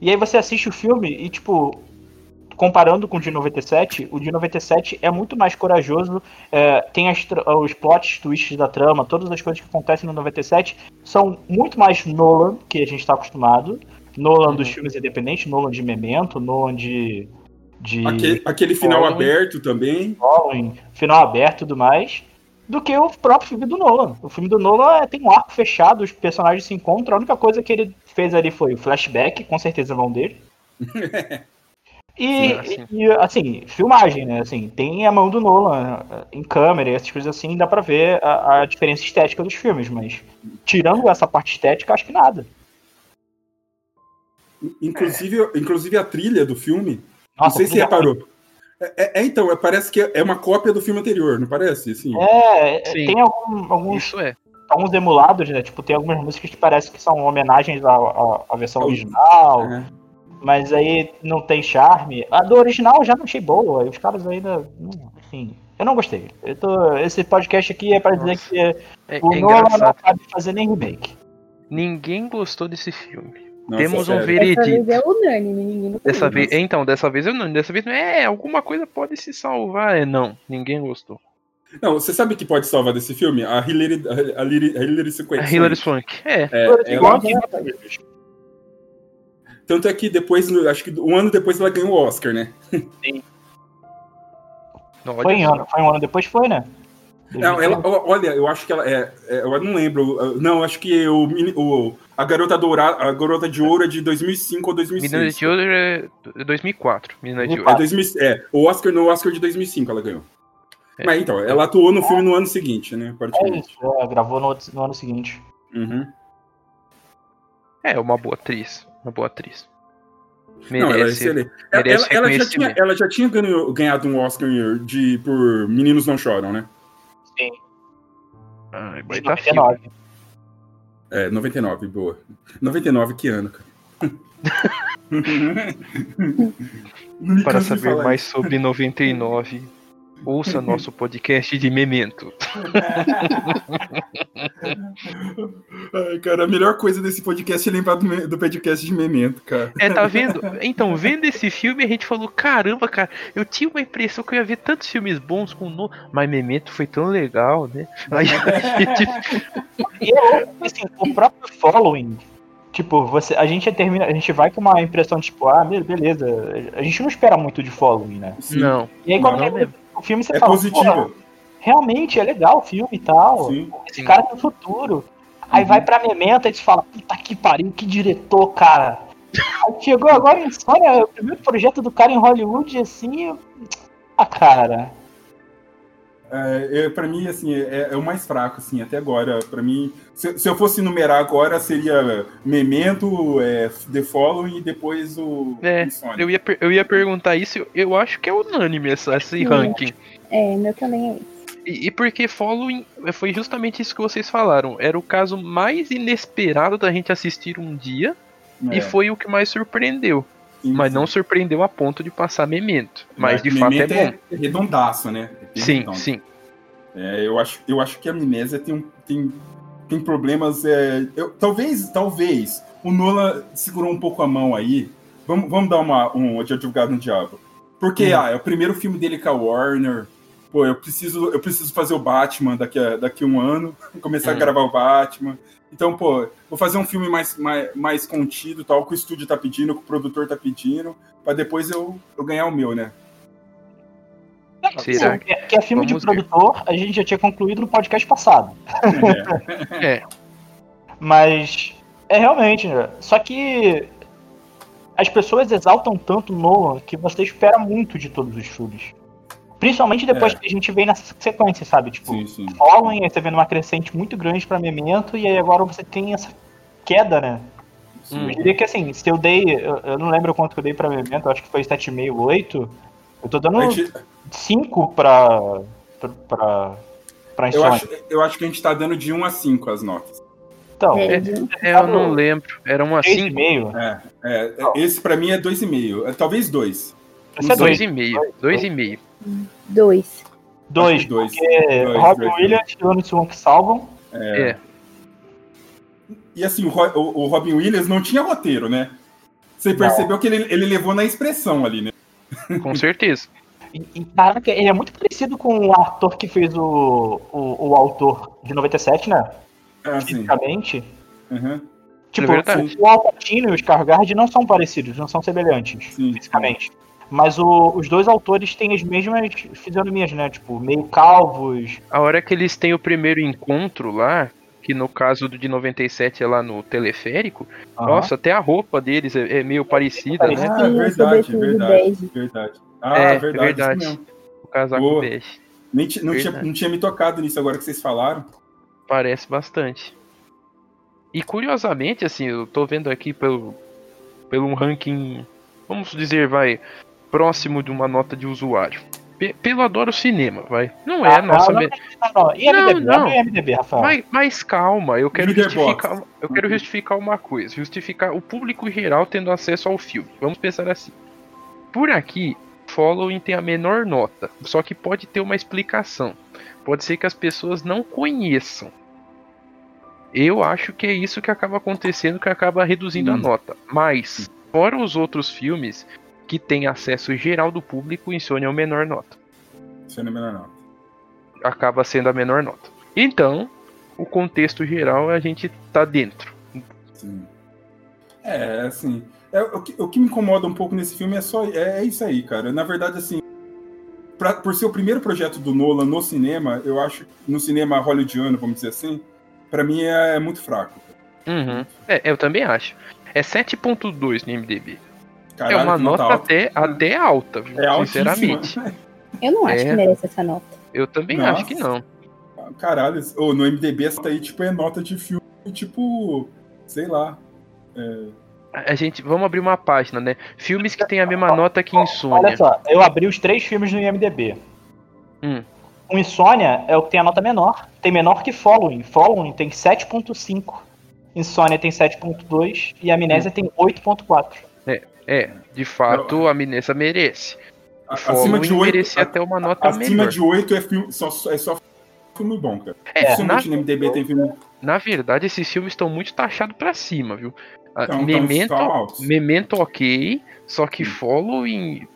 E aí você assiste o filme e, tipo, comparando com o de 97, o de 97 é muito mais corajoso. é, tem as os plots, twists da trama, todas as coisas que acontecem no 97 são muito mais Nolan, que a gente tá acostumado. Nolan dos filmes independentes, Nolan de Memento, Nolan de. de Aquele, aquele final Nolan. aberto também. Nolan, final aberto e tudo mais, do que o próprio filme do Nolan. O filme do Nolan é, tem um arco fechado, os personagens se encontram, a única coisa que ele fez ali foi o flashback, com certeza vão dele. <laughs> E, Ah, sim. e, assim, filmagem, né? Assim, tem a mão do Nolan em câmera, e essas coisas assim, dá pra ver a, a diferença estética dos filmes, mas tirando essa parte estética, acho que nada. Inclusive, inclusive a trilha do filme. não Nossa, sei se trilha- reparou. É, é, então, é- parece que é uma cópia do filme anterior, não parece? Assim, É, Sim. tem algum- alguns Isso é. alguns emulados, né? Tipo, tem algumas músicas que parecem que são homenagens à, à, à versão original, É. mas aí não tem charme. A do original eu já não achei boa, e os caras ainda. Enfim, eu não gostei. Eu tô, esse podcast aqui é pra dizer Nossa. que É, o é Nolan não sabe fazer nem remake. Ninguém gostou desse filme. Nossa, Temos um sério. veredito. Dessa vez é unânime, ninguém não Dessa vez, então, dessa vez eu não, dessa vez é, alguma coisa pode se salvar, é não, ninguém gostou. Não, você sabe que pode salvar desse filme? A Hilary, a Hilary, a Hilary A Swank. Hilary Swank, é, É, ela, tanto é que depois, acho que um ano depois ela ganhou o Oscar, né? <laughs> olha Foi, só. ano, foi um ano depois, foi, né? Não, ela, olha, eu acho que ela é, é, Eu não lembro. Não, acho que o, o, a Garota Dourada, a Garota de Ouro é de 2005 ou 2006. Menina de Ouro é 2004. Menina de Ouro. É, 2000, é, o Oscar no Oscar de 2005 ela ganhou. É. Mas então, ela atuou no filme no ano seguinte, né? É isso, é, gravou no, no, ano seguinte. Uhum. É, uma boa atriz. Uma boa atriz. Merece, não, ela é excelente. Ela, ela, já tinha, ela já tinha ganhado um Oscar de, por Meninos Não Choram, né? Sim. Ah, vai 99. Filme. É, 99, boa. 99, que ano, cara? <laughs> <laughs> Para saber mais sobre 99, ouça nosso podcast de Memento. Ai, cara, a melhor coisa desse podcast é lembrar do, do podcast de Memento, cara. É, tá vendo? Então, vendo esse filme, a gente falou: caramba, cara, eu tinha uma impressão que eu ia ver tantos filmes bons com no. Mas Memento foi tão legal, né? Aí a gente. eu, assim, o próprio following Tipo, você, a gente termina, a gente vai com uma impressão tipo, ah, beleza, a gente não espera muito de following, né? Sim. Não. E aí quando não, o filme você é fala, positivo. realmente é legal o filme e tal. Sim. Esse cara tem futuro. Aí uhum. vai pra Memento e te fala, puta que pariu, que diretor, cara. Aí chegou agora em Sônia, o primeiro projeto do cara em Hollywood, assim. Ah, cara. É, é, para mim, assim, é, é, o mais fraco, assim, até agora. Para mim, se, se, eu fosse numerar agora, seria Memento, é, The Following e depois o é, eu ia, eu ia perguntar isso, eu acho que é unânime esse, esse ranking. É, meu também é isso. E, e porque Following foi justamente isso que vocês falaram. Era o caso mais inesperado da gente assistir um dia e é. foi o que mais surpreendeu. Sim, mas sim. não surpreendeu a ponto de passar Memento. Mas, mas de memento fato é bom. É redondaço, né? É sim, redondo. sim. É, eu, acho, eu acho que a Amnésia tem, tem, tem problemas. É, eu, talvez, talvez o Nolan segurou um pouco a mão aí. Vamos, vamos dar uma, um de advogado no diabo. Porque hum. ah, é o primeiro filme dele com a Warner. Pô, eu preciso, eu preciso fazer o Batman daqui a, daqui a um ano, <laughs> começar hum. a gravar o Batman. Então, pô, vou fazer um filme mais, mais, mais contido, tal, que o estúdio tá pedindo, que o produtor tá pedindo, para depois eu, eu ganhar o meu, né? Será? Que, que é filme Vamos de produtor, ver. a gente já tinha concluído no podcast passado. É. <laughs> é. Mas é realmente, né? Só que as pessoas exaltam tanto Nolan que você espera muito de todos os filmes. Principalmente depois é. que a gente vem nessa sequência, sabe? Tipo, sim, sim. Following, aí você vendo uma crescente muito grande pra Memento, e aí agora você tem essa queda, né? Sim. Eu diria que assim, se eu dei. Eu, eu não lembro quanto que eu dei pra Memento, acho que foi 7,5, 8. Eu tô dando 5 pra. pra. pra eu acho, eu acho que a gente tá dando de 1 a 5 as notas. Então, é, é, eu não lembro. Era 1 a 5? É, é, esse pra mim é 2,5. É, talvez 2. Esse é 2,5. 2,5. Dois. Dois, dois. Porque dois, Robin Williams e Lone Swan que salvam. É. é. E assim, o, o, o, Robin Williams não tinha roteiro, né? Você percebeu não. que ele, ele levou na expressão ali, né? Com certeza. E, e, caraca, ele é muito parecido com o ator que fez o, o, o autor de 97, né? É, Fisicamente. Uhum. Tipo, é o Alpatino e o Skarsgård não são parecidos, não são semelhantes sim, fisicamente. Sim. Mas o, os dois autores têm as mesmas fisionomias, né? Tipo, meio calvos. A hora que eles têm o primeiro encontro lá, que no caso do de 97 é lá no teleférico, uhum. nossa, até a roupa deles é, é meio parecida, né? Ah, verdade, verdade, verdade. Ah, é, verdade. verdade. O casaco Boa. bege. Nem não, tinha, não tinha me tocado nisso agora que vocês falaram. Parece bastante. E curiosamente, assim, eu tô vendo aqui pelo, pelo um ranking, vamos dizer, vai, próximo de uma nota de usuário. Pelo Adoro Cinema, vai. Não é ah, nossa. Não, não, não, E MDB, não, não. MDB, Rafael. Mas, mas calma, eu quero justificar. Eu quero justificar uma coisa. Justificar o público geral tendo acesso ao filme. Vamos pensar assim. Por aqui, Following tem a menor nota. Só que pode ter uma explicação. Pode ser que as pessoas não conheçam. Eu acho que é isso que acaba acontecendo, que acaba reduzindo hum. a nota. Mas, fora os outros filmes, que tem acesso geral do público, Insônia é o menor nota. Insônia é a menor nota. Acaba sendo a menor nota. Então, o contexto geral a gente tá dentro. Sim. É, assim. É, o, que, o que me incomoda um pouco nesse filme é só. É, é isso aí, cara. Na verdade, assim. pra, por ser o primeiro projeto do Nolan no cinema, eu acho, no cinema hollywoodiano, vamos dizer assim, pra mim é, é muito fraco. Uhum. É, eu também acho. É 7.2 no MDB. Caralho, é uma nota alta. até, até alta? É altíssima. sinceramente. Eu não acho É. que merece essa nota. Eu também Nossa. acho que não. Caralho, ô, no MDB essa aí, tipo, é nota de filme, tipo, sei lá. A a gente, vamos abrir uma página, né? Filmes que tem a mesma nota que Olha Insônia. só, eu abri os três filmes no IMDB. Hum. O Insônia é o que tem a nota menor. Tem menor que Following. Following tem 7.5. Insônia tem 7.2 e a Amnésia tem 8.4. É, de fato, a Amnésia merece. A- O acima de Following 8, merecia até uma nota acima melhor. de 8 é, filme, só, é só filme bom, cara. É, na, Dificilmente no MDB tem filme. na verdade, esses filmes estão muito taxados pra cima, viu? A- Então, Memento, tão altos. Memento ok, só que Hum. Following.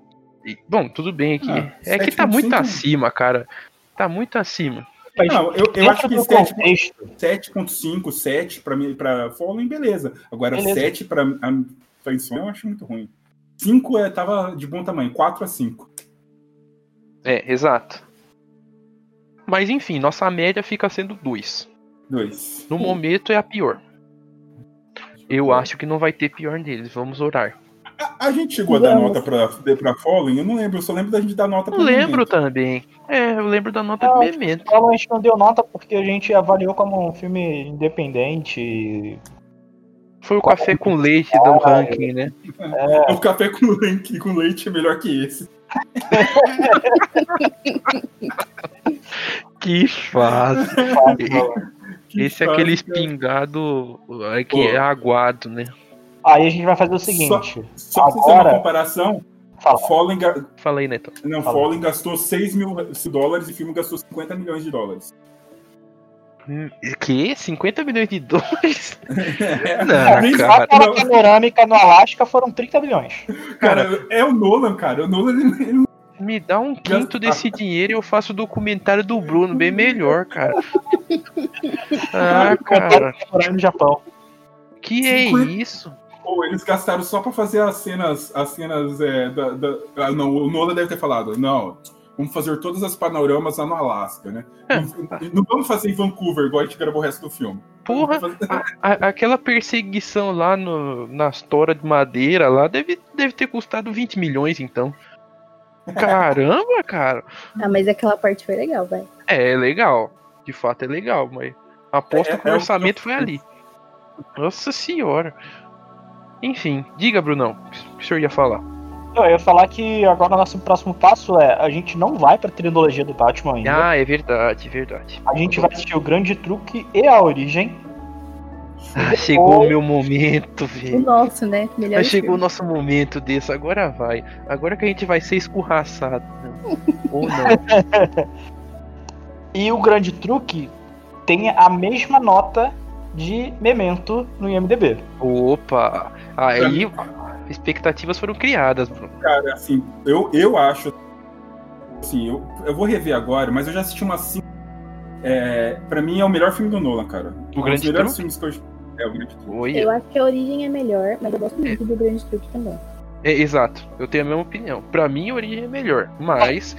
e- Bom, tudo bem aqui. Ah, é que tá muito 7.5. acima, cara. Tá muito acima. Não, eu, eu acho que do 7, contexto, 7.5, 7 pra, mim, pra Following, beleza. Agora Beleza. 7 pra, Insônia eu acho muito ruim. 5 é, tava de bom tamanho, 4 a 5. É, exato. Mas enfim, nossa média fica sendo 2. 2. No momento é a pior. Eu acho que não vai ter pior deles. Vamos orar. A, a gente chegou a dar nota pra, pra Following? Eu não lembro, eu só lembro da gente dar nota Eu pra lembro Memento. também. É, eu lembro da nota Não, do Memento. Following a gente não deu nota porque a gente avaliou como um filme independente. Foi o café com leite do ranking, né? O café com leite, com leite é melhor que esse. <laughs> Que fácil. Que Esse é aquele espingado é, que Pô. é aguado, né? Aí a gente vai fazer o seguinte. Só pra você ter uma Agora- comparação, Fala. Following, ga- Fala aí, Neto. não, Fala. Following gastou 6 mil dólares e o filme gastou 50 milhões de dólares. Que? 50 milhões de dólares? <laughs> Não, Só cara. aquela Não. panorâmica no Alasca foram 30 bilhões. Cara, é o Nolan, cara. O Nolan ele, Me dá um quinto desse dinheiro e eu faço o documentário do Bruno, bem melhor, cara. Ah, cara. Morar no Japão. Que é 50 isso? Pô, eles gastaram só pra fazer as cenas, as cenas é, da, da- ah, não, o Nolan deve ter falado, não, vamos fazer todas as panoramas lá no Alasca, né? Não, não vamos fazer em Vancouver, igual a gente gravou o resto do filme. Porra, a- a- aquela perseguição lá no, nas toras de madeira lá deve, deve ter custado 20 milhões, então. Caramba, <laughs> cara. Ah, mas aquela parte foi legal, vai. É, é legal. De fato é legal, mas aposto É- que é o o- orçamento foi ali. Nossa senhora. Enfim, diga, Brunão, o que o senhor ia falar? Eu ia falar que agora o nosso próximo passo é a gente não vai pra trilogia do Batman ainda. Ah, é verdade, é verdade. A gente vai assistir o Grande Truque e a Origem. Ah, chegou o meu momento, O velho. nosso, né? Melhor Mas chegou o nosso momento desse, agora vai. Agora que a gente vai ser escorraçado. né? <laughs> Ou não. E o Grande Truque tem a mesma nota de Memento no IMDB. Opa! Aí expectativas foram criadas, Bruno. Cara, assim, eu, eu acho. Assim, eu, eu vou rever agora, mas eu já assisti umas cinco. É, pra mim é o melhor filme do Nolan, cara. O Um Grande dos melhores filmes que eu. É, o Grande Truque. Oi. Eu acho que a origem é melhor, mas eu gosto muito do Grande Truque também. É, exato, eu tenho a mesma opinião. Pra mim, a origem é melhor, mas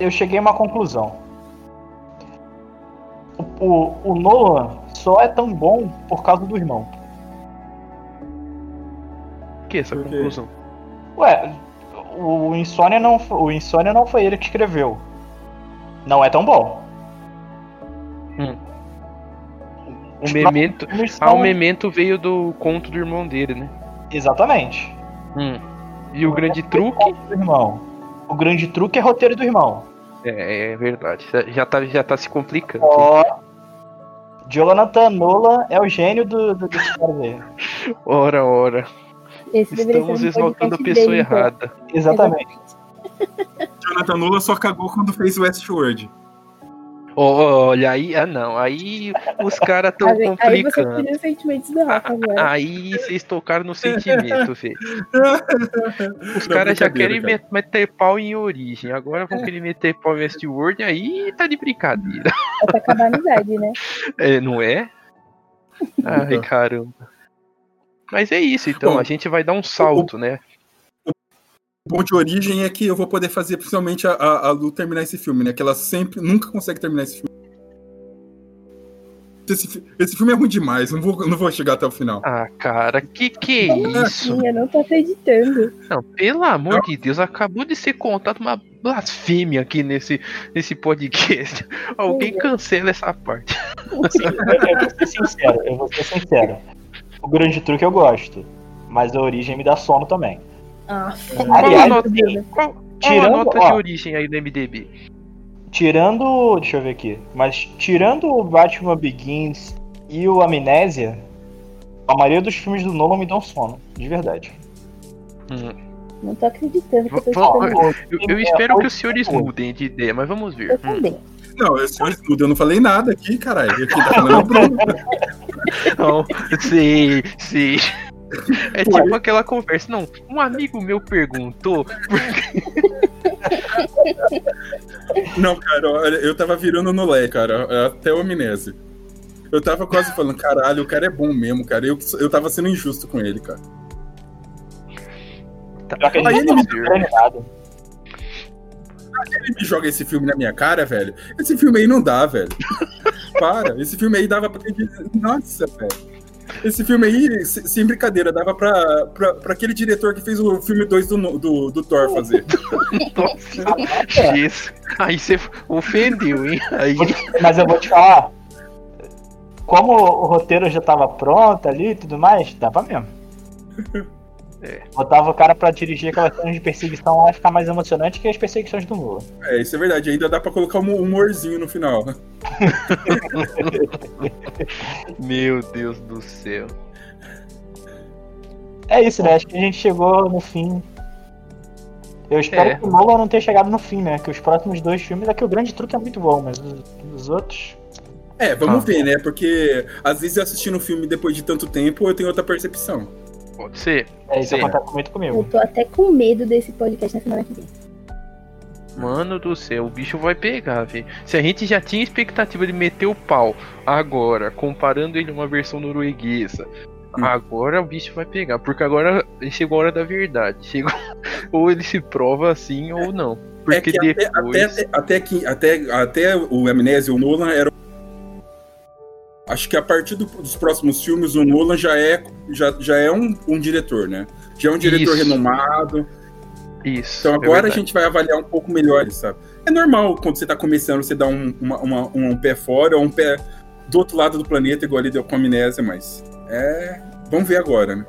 Eu cheguei a uma conclusão. O, o, o Nolan só é tão bom por causa do irmão. O que é essa Por quê? conclusão? Ué, o Insônia não, o Insônia não foi ele que escreveu. Não é tão bom. O memento. Ah, o memento veio do conto do irmão dele, né? Exatamente. Hum. E o grande truque. Do irmão. O grande truque é roteiro do irmão. É, é verdade. Já tá, já tá se complicando. Ó. Jonathan Nolan é o gênio do, do, desse cara aí. Ora, ora. Esse Estamos ser um a pessoa dele, então. errada. Exatamente. <laughs> Jonathan Nolan só cagou quando fez Westworld. Olha, aí. Ah, não. Aí os caras tão Aí, aí você complicando. do Rafa agora. Aí vocês tocaram no sentimento, <laughs> velho. Os caras já querem cara. met- meter pau em origem. Agora vão querer meter pau em Westworld. Aí tá de brincadeira. É pra acabar a amizade, né? É, não é? Ai, Então. caramba. Mas é isso, então. Bom, a gente vai dar um salto, né? bom de origem é que eu vou poder fazer principalmente a, a, a Lu terminar esse filme, né? Que ela sempre, nunca consegue terminar esse filme. Esse, esse filme é ruim demais, não vou, não vou chegar até o final. Ah, cara, que que é isso? Eu não tô acreditando. Não, pelo amor de Deus, acabou de ser contado uma blasfêmia aqui nesse, nesse podcast. Alguém cancela essa parte. <laughs> Sim, eu, eu vou ser sincero, eu vou ser sincero. O grande truque eu gosto, mas a origem me dá sono também. Ah, Qual <laughs> a Aliás, nota, qual, qual a tirando- nota ó. de origem aí do MDB? Tirando. Deixa eu ver aqui. Mas tirando o Batman Begins e o Amnésia, a maioria dos filmes do Nolan me dão sono, de verdade. Hum, não tô acreditando que eu tô isso. eu, eu É, espero que oito os senhores mudem de ideia, mas vamos ver. Eu Hum. também. Não, eu, senhor estudo, eu não falei nada aqui, caralho. Aqui tá falando Bruno. <laughs> Não, sim, sim. É Pô, tipo aquela conversa. Não, um amigo meu perguntou. Não, cara, olha, eu tava virando no Lé, cara, até o amnésia. Eu tava quase falando, caralho, o cara é bom mesmo, cara. Eu, eu tava sendo injusto com ele, cara. Tá, Pior que a Aí gente ele não me- tá animado. Ele me joga esse filme na minha cara, velho. Esse filme aí não dá, velho. <laughs> Para, esse filme aí dava pra. Nossa, velho. Esse filme aí, se- sem brincadeira, dava pra, pra, pra aquele diretor que fez o filme 2 do, do, do Thor fazer. Nossa, isso. Aí você ofendeu, hein? Aí. Mas eu vou te falar. Como o roteiro já tava pronto ali e tudo mais, dava mesmo. É. Botava o cara pra dirigir aquelas cenas de perseguição lá e ficar mais emocionante que as perseguições do Nolan. É, isso é verdade. Ainda dá pra colocar um humorzinho no final. <laughs> Meu Deus do céu. É isso, né? Acho que a gente chegou no fim. Eu espero É. que o Nolan não tenha chegado no fim, né? Que os próximos dois filmes aqui o grande truque é muito bom, mas os, os outros. É, vamos Ah. ver, né? Porque às vezes assistindo um filme depois de tanto tempo eu tenho outra percepção. Pode ser. É, isso Sim. acontece muito Eu comigo. tô até com medo desse podcast na semana que vem. Mano do céu, o bicho vai pegar, velho. Se a gente já tinha expectativa de meter o pau agora, comparando ele a uma versão norueguesa, Hum. agora o bicho vai pegar. Porque agora chegou a hora da verdade. Chegou... <laughs> ou ele se prova assim ou não. Porque é que até, depois. até, até, que, até, até o Amnésia, o Nolan era. Acho que a partir do- dos próximos filmes, o Nolan já é, já, já é um, um diretor, né? Já é um diretor Isso. renomado. Isso. Então é agora a verdade. gente vai avaliar um pouco melhor, sabe? É normal quando você tá começando, você dá um, uma- uma- um pé fora, um pé do outro lado do planeta, igual ele deu com a amnésia, mas. É. Vamos ver agora, né?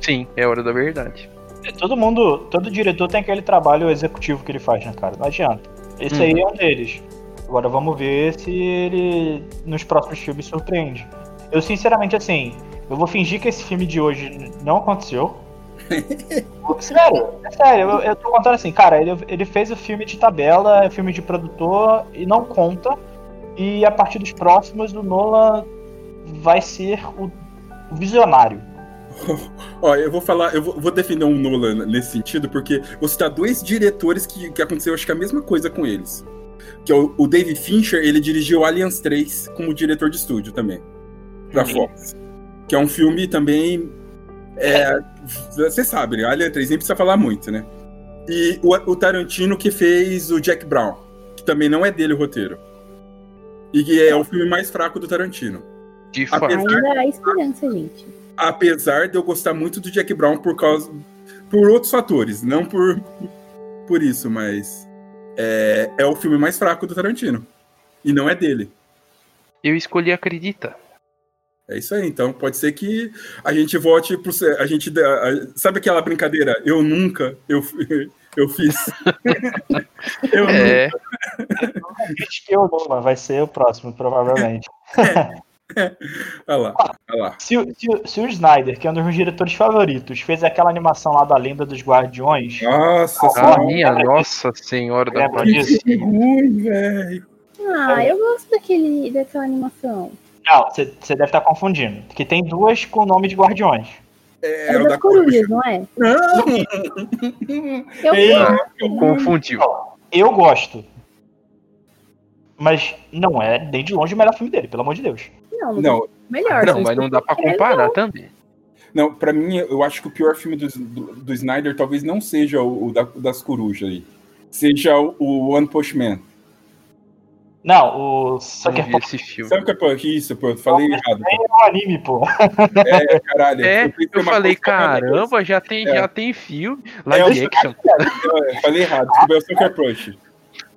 Sim, é hora da verdade. Todo mundo, todo diretor tem aquele trabalho executivo que ele faz, né, cara? Não adianta. Esse Uhum. aí é um deles. Agora vamos ver se ele nos próximos filmes surpreende. Eu sinceramente assim, eu vou fingir que esse filme de hoje não aconteceu. <laughs> sério, é sério, eu, eu tô contando assim, cara, ele, ele fez o filme de tabela, é filme de produtor e não conta. E a partir dos próximos, o Nolan vai ser o, o visionário. <laughs> Ó, eu vou falar, eu vou, vou defender um Nolan nesse sentido, porque vou citar dois diretores que, que aconteceu, acho que a mesma coisa com eles. Que é o, o David Fincher, ele dirigiu Aliens 3 como diretor de estúdio também, pra Uhum. Fox. Que é um filme também. É, você sabe, né? Alien 3 nem precisa falar muito, né? E o, o Tarantino que fez o Jack Brown, que também não é dele o roteiro. E que é o filme mais fraco do Tarantino. De Apesar- fato. Ainda há esperança, gente. apesar de eu gostar muito do Jack Brown por causa por outros fatores, não por por isso, mas é, é o filme mais fraco do Tarantino e não é dele. Eu escolhi acreditar. É isso aí. Então pode ser que a gente volte pro a gente a- a- sabe aquela brincadeira? Eu nunca eu <laughs> eu fiz. <laughs> eu nunca. É, o Nolan, vai ser o próximo, provavelmente. Olha lá, olha lá. Se, o- se, se o Snyder, que é um dos meus diretores favoritos, fez aquela animação lá da Lenda dos Guardiões, Nossa Ah, a senhora. minha nossa senhora da disso? Que ruim, velho. Ah, eu gosto daquele, daquela animação. Não, você deve estar confundindo. Que tem duas com o nome de Guardiões. É, É, das da corujas, não é? Não! Eu Ei, gosto. Confundiu. Eu gosto. Mas não é nem de longe o melhor filme dele, pelo amor de Deus. Não, não, Não, melhor. Não, mas não dá pra comparar também. Não, pra mim, eu acho que o pior filme do, do, do Snyder talvez não seja o, o da- das corujas aí. Seja o, o One Punch Man. Não, o Sucker Punch esse filme. Sabe o que é que isso? Pô, eu falei errado. é um anime, pô. É, caralho. É, eu uma falei, caramba, já tem, É. já tem filme. Live É, action. Eu falei errado. Desculpa, é o Sucker Punch.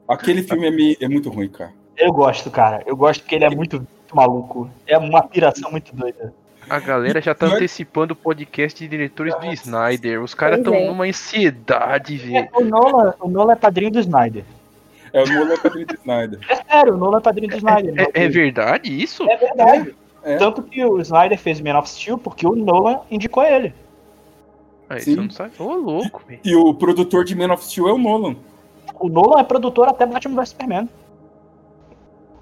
Aquele filme é, meio- é muito ruim, cara. Eu gosto, cara. Eu gosto porque ele é muito, muito maluco. É uma piração muito doida. A galera já tá antecipando o podcast de diretores do Snyder. Os caras estão é. numa ansiedade, velho. O Nolan, o Nolan é padrinho do Snyder. É o Nolan Padrinho do Snyder. É sério, o Nolan é padrinho do Snyder. É, é verdade isso? É verdade. É. Tanto que o Snyder fez Man of Steel porque o Nolan indicou ele. Sim. eu não sabe. Ô, louco, velho. E o produtor de Man of Steel é o Nolan. O Nolan é produtor até Batman vs Superman.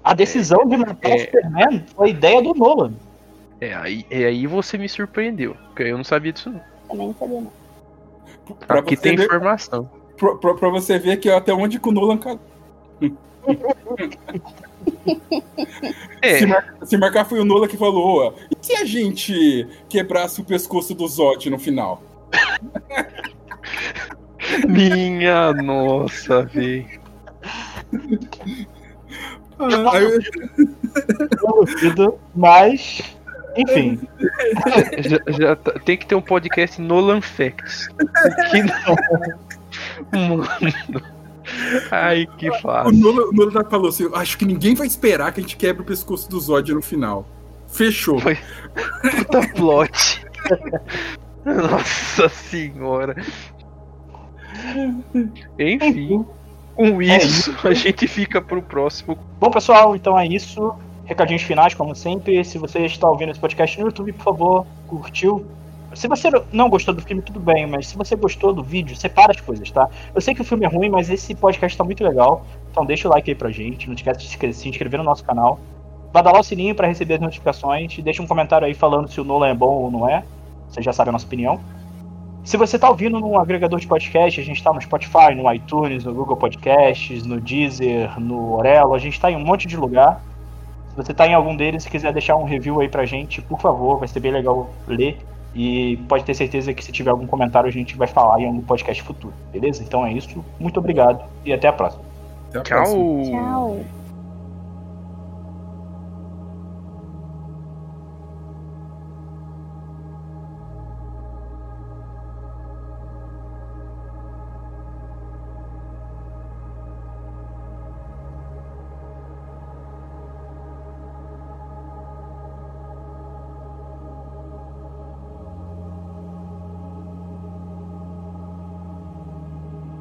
A decisão de matar é. o Superman foi ideia do Nolan. É aí, é aí você me surpreendeu. Porque eu não sabia disso, não. Também não sabia, não. Pra Aqui tem ver- informação. Pra, pra- pra você ver que até onde que o Nolan cagou. <laughs> É, Se, mar- se marcar foi o Nolan que falou, ó, e se a gente quebrasse o pescoço do Zod no final? <laughs> minha nossa, velho. <laughs> Ah, aí eu- Produzido, mas. Enfim. <laughs> Já, já tá- tem que ter um podcast Nolan Facts. Que não? Mano. Ai, que o fácil. Nolan, o Nolan falou assim, acho que ninguém vai esperar que a gente quebre o pescoço do Zod no final. Fechou. Foi. Puta plot. Nossa senhora. Enfim, com isso, <laughs> a gente fica pro próximo. Bom, pessoal, então é isso. Recadinhos finais, como sempre. Se você está ouvindo esse podcast no YouTube, por favor, curtiu. Se você não gostou do filme, tudo bem, mas se você gostou do vídeo, separa as coisas, tá? Eu sei que o filme é ruim, mas esse podcast tá muito legal. Então deixa o like aí pra gente. Não esquece de se inscre- se inscrever no nosso canal. Badalar o sininho para receber as notificações. Deixa um comentário aí falando se o Nolan é bom ou não é. Você já sabe a nossa opinião. Se você tá ouvindo no agregador de podcast, a gente tá no Spotify, no iTunes, no Google Podcasts, no Deezer, no Orelo, a gente tá em um monte de lugar. Se você tá em algum deles e quiser deixar um review aí pra gente, por favor, vai ser bem legal ler. E pode ter certeza que se tiver algum comentário a gente vai falar em algum podcast futuro, beleza? Então é isso. Muito obrigado e até a próxima. Até a próxima. Tchau. Tchau.